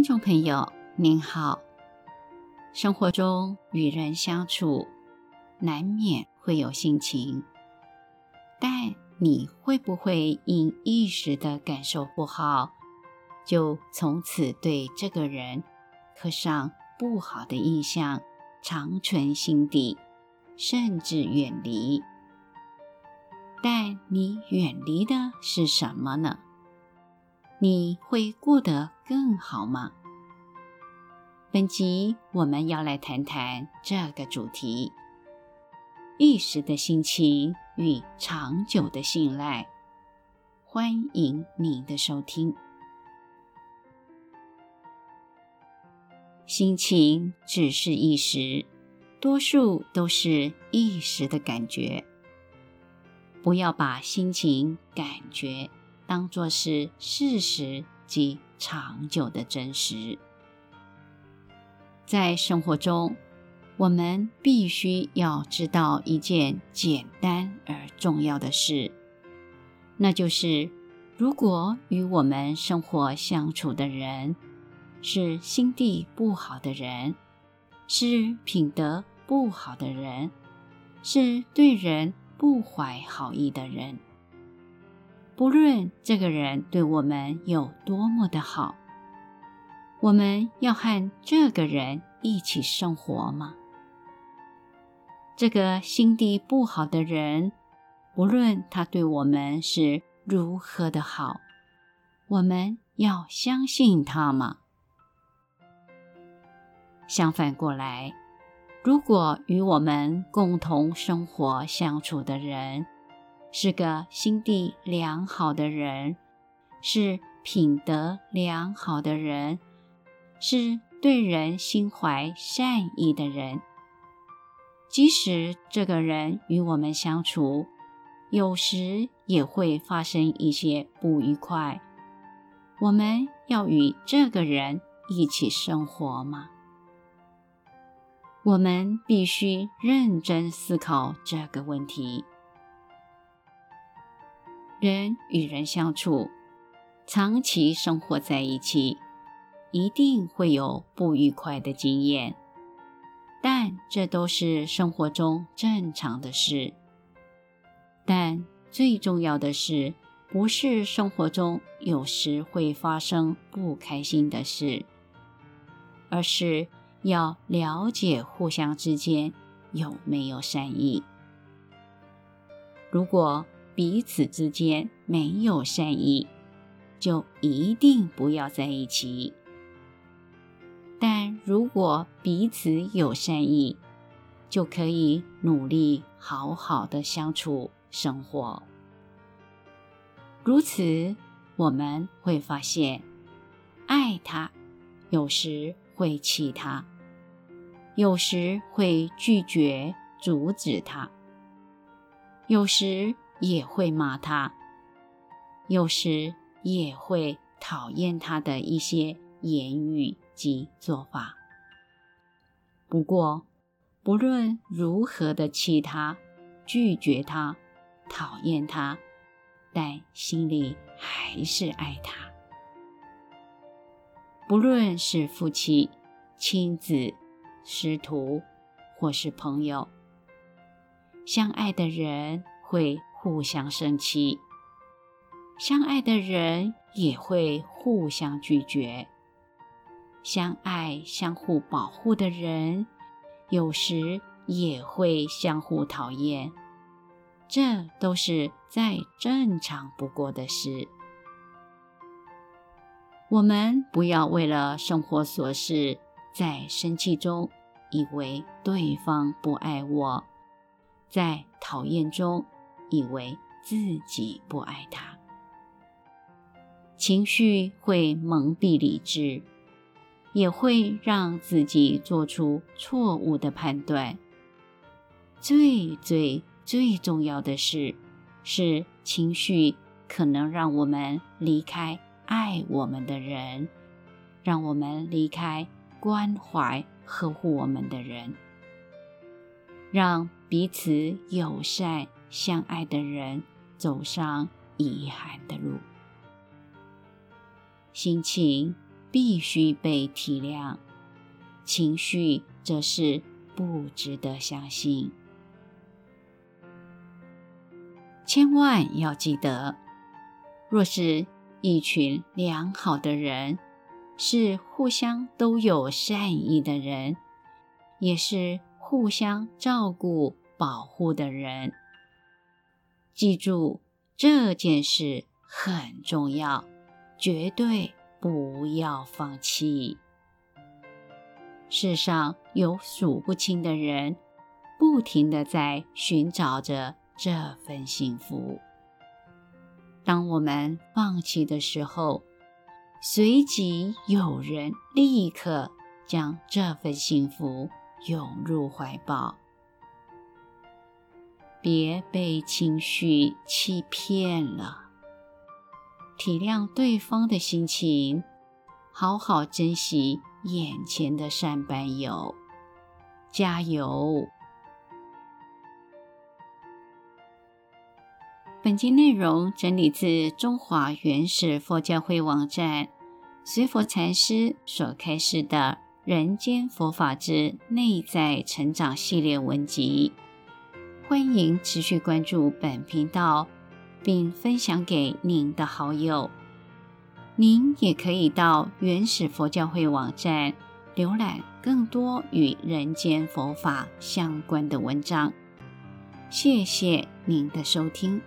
听众朋友您好，生活中与人相处，难免会有心情，但你会不会因一时的感受不好，就从此对这个人刻上不好的印象，长存心底，甚至远离？但你远离的是什么呢？你会过得更好吗？本集我们要来谈谈这个主题：一时的心情与长久的信赖。欢迎您的收听。心情只是一时，多数都是一时的感觉。不要把心情、感觉。当作是事实及长久的真实。在生活中，我们必须要知道一件简单而重要的事，那就是：如果与我们生活相处的人是心地不好的人，是品德不好的人，是对人不怀好意的人。不论这个人对我们有多么的好，我们要和这个人一起生活吗？这个心地不好的人，不论他对我们是如何的好，我们要相信他吗？相反过来，如果与我们共同生活相处的人，是个心地良好的人，是品德良好的人，是对人心怀善意的人。即使这个人与我们相处，有时也会发生一些不愉快，我们要与这个人一起生活吗？我们必须认真思考这个问题。人与人相处，长期生活在一起，一定会有不愉快的经验，但这都是生活中正常的事。但最重要的是，不是生活中有时会发生不开心的事，而是要了解互相之间有没有善意。如果彼此之间没有善意，就一定不要在一起。但如果彼此有善意，就可以努力好好的相处生活。如此，我们会发现，爱他，有时会气他，有时会拒绝阻止他，有时。也会骂他，有时也会讨厌他的一些言语及做法。不过，不论如何的气他、拒绝他、讨厌他，但心里还是爱他。不论是夫妻、亲子、师徒，或是朋友，相爱的人会互相生气，相爱的人也会互相拒绝。相爱、相互保护的人，有时也会相互讨厌。这都是再正常不过的事。我们不要为了生活琐事，在生气中以为对方不爱我，在讨厌中。以为自己不爱他，情绪会蒙蔽理智，也会让自己做出错误的判断。最最最重要的是，是情绪可能让我们离开爱我们的人，让我们离开关怀呵护我们的人，让彼此友善。相爱的人走上遗憾的路，心情必须被体谅，情绪则是不值得相信。千万要记得，若是一群良好的人，是互相都有善意的人，也是互相照顾、保护的人。记住这件事很重要，绝对不要放弃。世上有数不清的人，不停的在寻找着。这份幸福，当我们放弃的时候，随即有人立刻将这份幸福涌入怀抱。别被情绪欺骗了，体谅对方的心情，好好珍惜眼前的善伴友，加油！本集内容整理自中华原始佛教会网站随佛禅师所开示的《人间佛法之内在成长》系列文集。欢迎持续关注本频道，并分享给您的好友。您也可以到原始佛教会网站浏览更多与人间佛法相关的文章。谢谢您的收听。